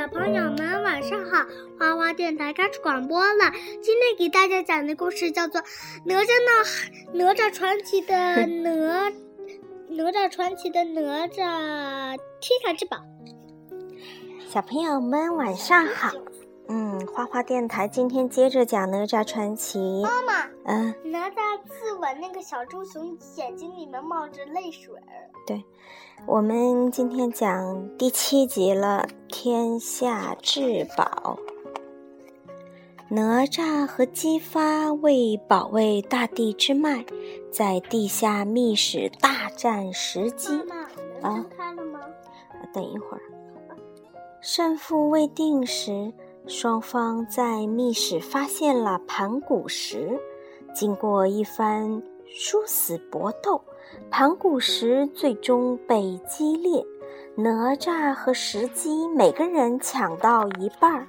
小朋友们晚上好，花花电台开始广播了。今天给大家讲的故事叫做《哪吒闹哪吒传奇》的哪 哪吒传奇的哪吒天下之宝。小朋友们晚上好，嗯，花花电台今天接着讲哪吒传奇。妈妈，嗯，哪吒自刎那个小猪熊眼睛里面冒着泪水儿。对，我们今天讲第七集了，天下至宝。哪吒和姬发为保卫大地之脉，在地下密室大战石矶。妈妈，门开了吗？等一会儿，胜负未定时，双方在密室发现了盘古石。经过一番殊死搏斗，盘古石最终被击裂，哪吒和石矶每个人抢到一半儿。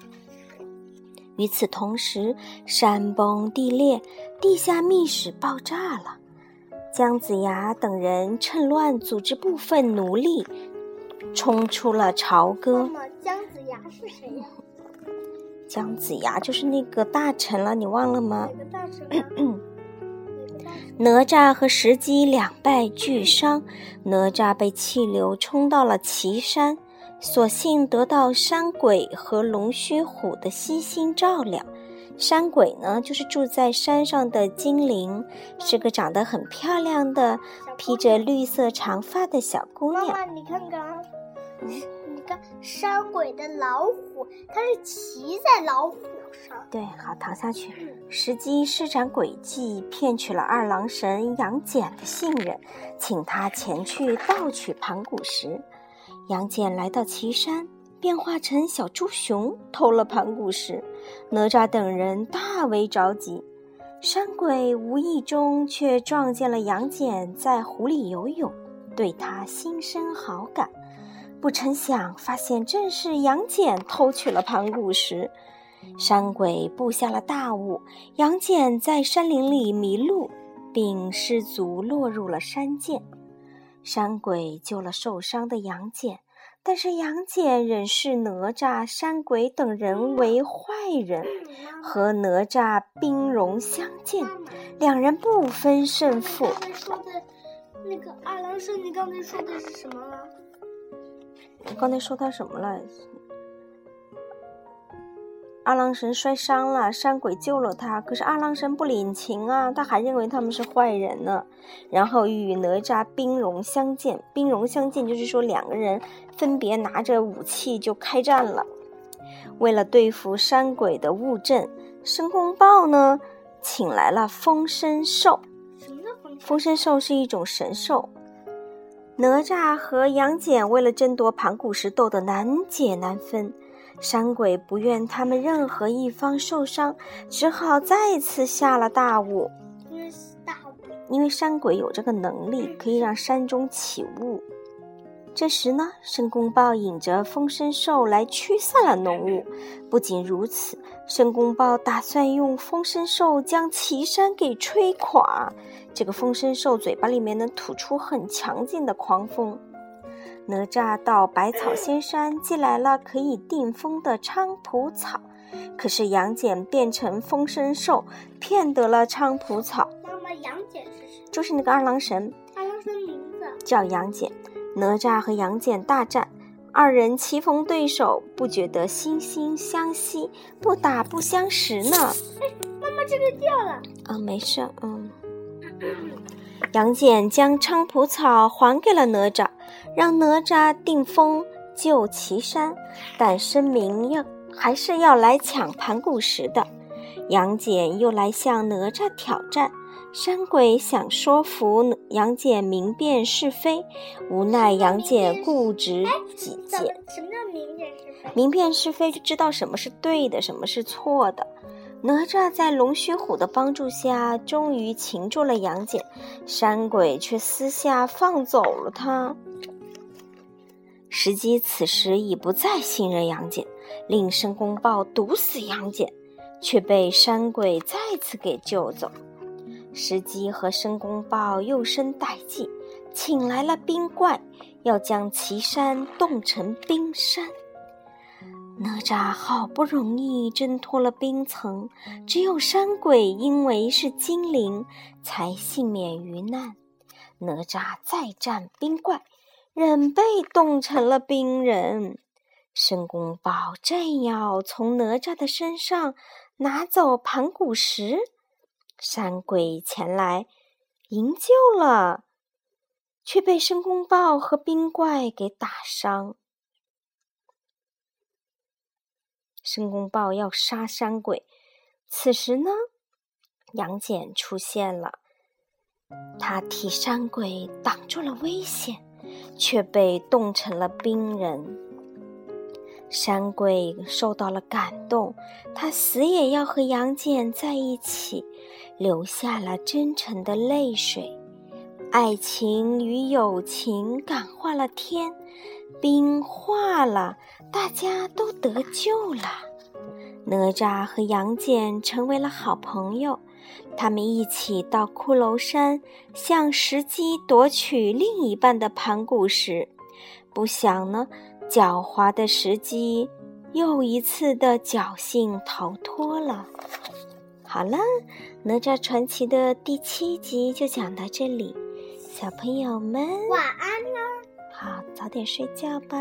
与此同时，山崩地裂，地下密室爆炸了。姜子牙等人趁乱组织部分奴隶，冲出了朝歌。妈妈，姜子牙是谁呀？姜子牙就是那个大臣了，你忘了吗 哪？吒和石矶两败俱伤，哪吒被气流冲到了岐山，所幸得到山鬼和龙须虎的悉心照料。山鬼呢，就是住在山上的精灵，是个长得很漂亮的、披着绿色长发的小姑娘。妈妈，你看看山鬼的老虎，它是骑在老虎上。对，好，躺下去。石矶施展诡计，骗取了二郎神杨戬的信任，请他前去盗取盘古石。杨戬来到岐山，变化成小猪熊，偷了盘古石。哪吒等人大为着急。山鬼无意中却撞见了杨戬在湖里游泳，对他心生好感。不成想，发现正是杨戬偷取了盘古石。山鬼布下了大雾，杨戬在山林里迷路，并失足落入了山涧。山鬼救了受伤的杨戬，但是杨戬仍视哪吒、山鬼等人为坏人，和哪吒兵戎相见，两人不分胜负。刚才说的那个二郎神，你刚才说的是什么了？我刚才说他什么了？二郎神摔伤了，山鬼救了他，可是二郎神不领情啊，他还认为他们是坏人呢。然后与哪吒兵戎相见，兵戎相见就是说两个人分别拿着武器就开战了。为了对付山鬼的雾阵，申公豹呢请来了风神兽。什么叫风风神兽是一种神兽。哪吒和杨戬为了争夺盘古石斗得难解难分，山鬼不愿他们任何一方受伤，只好再次下了大雾。因为大雾。因为山鬼有这个能力，可以让山中起雾。这时呢，申公豹引着风神兽来驱散了浓雾。不仅如此，申公豹打算用风神兽将岐山给吹垮。这个风神兽嘴巴里面能吐出很强劲的狂风。哪吒到百草仙山借来了可以定风的菖蒲草，可是杨戬变成风神兽，骗得了菖蒲草，妈妈，杨戬是谁？就是那个二郎神。二郎神名字？叫杨戬。哪吒和杨戬大战，二人棋逢对手，不觉得惺惺相惜，不打不相识呢。妈妈，这个掉了。啊，没事，嗯。杨戬将菖蒲草还给了哪吒，让哪吒定风救岐山，但声明要还是要来抢盘古石的。杨戬又来向哪吒挑战。山鬼想说服杨戬明辨是非，无奈杨戬固执己见。什么叫明辨是非？明辨是非，就知道什么是对的，什么是错的。哪吒在龙须虎的帮助下，终于擒住了杨戬，山鬼却私下放走了他。石矶此时已不再信任杨戬，令申公豹毒死杨戬，却被山鬼再次给救走。石矶和申公豹又生歹计，请来了冰怪，要将岐山冻成冰山。哪吒好不容易挣脱了冰层，只有山鬼因为是精灵，才幸免于难。哪吒再战冰怪，仍被冻成了冰人。申公豹正要从哪吒的身上拿走盘古石，山鬼前来营救了，却被申公豹和冰怪给打伤。申公豹要杀山鬼，此时呢，杨戬出现了，他替山鬼挡住了危险，却被冻成了冰人。山鬼受到了感动，他死也要和杨戬在一起，流下了真诚的泪水。爱情与友情感化了天，冰化了，大家都得救了。哪吒和杨戬成为了好朋友，他们一起到骷髅山向石矶夺取另一半的盘古石。不想呢。狡猾的石矶又一次的侥幸逃脱了。好了，《哪吒传奇》的第七集就讲到这里，小朋友们晚安了。好，早点睡觉吧。